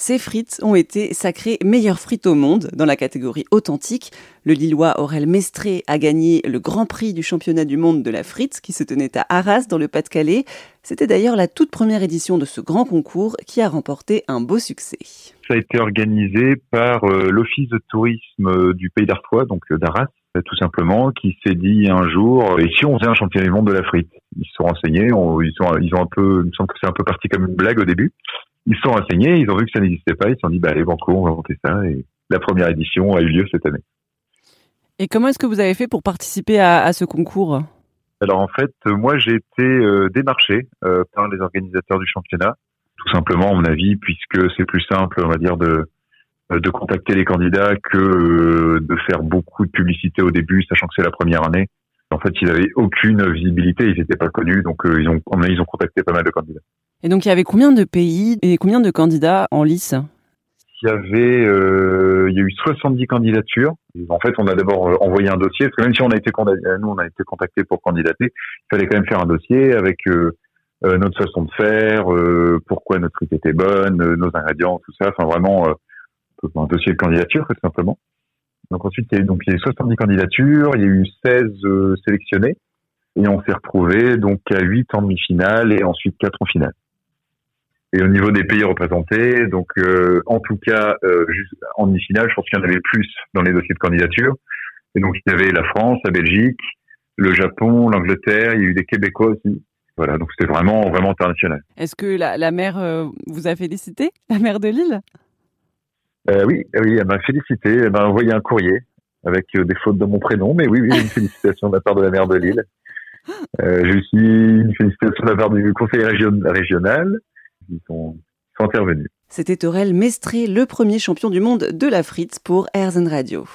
Ces frites ont été sacrées meilleures frites au monde dans la catégorie authentique. Le Lillois Aurel Mestré a gagné le Grand Prix du championnat du monde de la frite qui se tenait à Arras dans le Pas-de-Calais. C'était d'ailleurs la toute première édition de ce grand concours qui a remporté un beau succès. Ça a été organisé par euh, l'Office de tourisme du Pays d'Artois, donc euh, d'Arras, tout simplement, qui s'est dit un jour, et si on faisait un championnat du monde de la frite? Ils se sont renseignés, ils ont un peu, il me semble que c'est un peu parti comme une blague au début. Ils se sont renseignés, ils ont vu que ça n'existait pas, ils se sont dit, bah allez, Banco, on va monter ça, et la première édition a eu lieu cette année. Et comment est-ce que vous avez fait pour participer à, à ce concours? Alors en fait, moi j'ai été euh, démarché euh, par les organisateurs du championnat, tout simplement à mon avis, puisque c'est plus simple, on va dire, de euh, de contacter les candidats que euh, de faire beaucoup de publicité au début, sachant que c'est la première année. En fait, ils n'avaient aucune visibilité, ils n'étaient pas connus, donc ils ont, ils ont contacté pas mal de candidats. Et donc, il y avait combien de pays et combien de candidats en lice? Il y avait, euh, il y a eu 70 candidatures. En fait, on a d'abord envoyé un dossier, parce que même si on a été nous, on a été contacté pour candidater, il fallait quand même faire un dossier avec euh, notre façon de faire, pourquoi notre frite était bonne, nos ingrédients, tout ça. Enfin, vraiment un dossier de candidature, tout simplement. Donc ensuite, il y a eu, donc, il y a eu 70 candidatures, il y a eu 16 euh, sélectionnés, et on s'est retrouvé donc à 8 en demi-finale et ensuite 4 en finale. Et au niveau des pays représentés, donc euh, en tout cas, euh, juste en demi-finale, je pense qu'il y en avait plus dans les dossiers de candidature. Et donc il y avait la France, la Belgique, le Japon, l'Angleterre, il y a eu des Québécois aussi. Voilà, donc c'était vraiment vraiment international. Est-ce que la, la mère vous a félicité, la mère de Lille? Euh, oui, oui, elle m'a félicité, elle m'a envoyé un courrier avec euh, des fautes de mon prénom, mais oui, oui, une félicitation de la part de la maire de Lille. Euh, j'ai aussi une félicitation de la part du conseil régional. C'était Aurel Mestré, le premier champion du monde de la frite pour Airs Radio.